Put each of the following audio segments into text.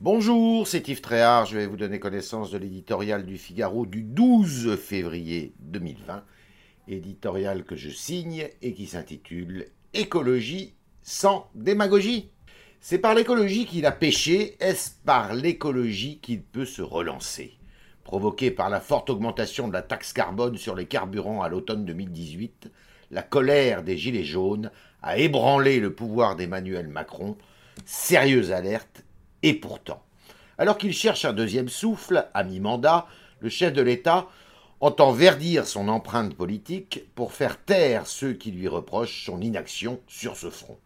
Bonjour, c'est Yves Tréhard. Je vais vous donner connaissance de l'éditorial du Figaro du 12 février 2020. Éditorial que je signe et qui s'intitule Écologie sans démagogie. C'est par l'écologie qu'il a péché, est-ce par l'écologie qu'il peut se relancer? Provoqué par la forte augmentation de la taxe carbone sur les carburants à l'automne 2018, la colère des Gilets jaunes a ébranlé le pouvoir d'Emmanuel Macron. Sérieuse alerte et pourtant, alors qu'il cherche un deuxième souffle, à mi-mandat, le chef de l'État entend verdir son empreinte politique pour faire taire ceux qui lui reprochent son inaction sur ce front.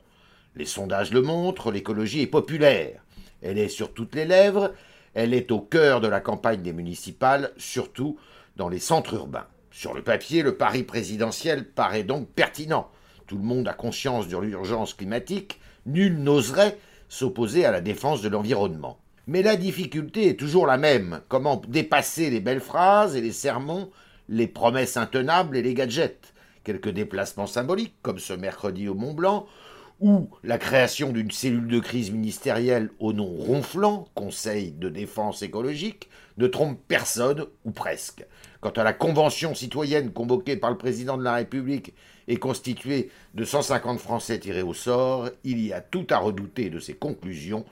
Les sondages le montrent, l'écologie est populaire. Elle est sur toutes les lèvres, elle est au cœur de la campagne des municipales, surtout dans les centres urbains. Sur le papier, le pari présidentiel paraît donc pertinent. Tout le monde a conscience de l'urgence climatique, nul n'oserait s'opposer à la défense de l'environnement. Mais la difficulté est toujours la même. Comment dépasser les belles phrases et les sermons, les promesses intenables et les gadgets? Quelques déplacements symboliques, comme ce mercredi au Mont Blanc, ou la création d'une cellule de crise ministérielle au nom ronflant, Conseil de défense écologique, ne trompe personne, ou presque. Quant à la convention citoyenne convoquée par le président de la République et constituée de 150 Français tirés au sort, il y a tout à redouter de ses conclusions,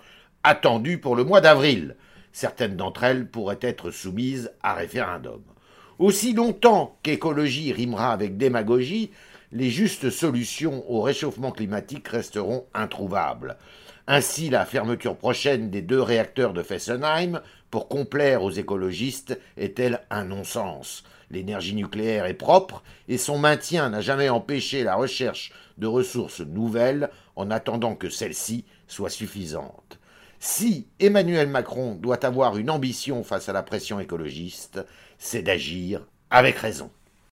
attendues pour le mois d'avril. Certaines d'entre elles pourraient être soumises à référendum. Aussi longtemps qu'écologie rimera avec démagogie, les justes solutions au réchauffement climatique resteront introuvables. Ainsi, la fermeture prochaine des deux réacteurs de Fessenheim, pour complaire aux écologistes, est-elle un non-sens? L'énergie nucléaire est propre et son maintien n'a jamais empêché la recherche de ressources nouvelles en attendant que celles-ci soient suffisantes. Si Emmanuel Macron doit avoir une ambition face à la pression écologiste, c'est d'agir avec raison.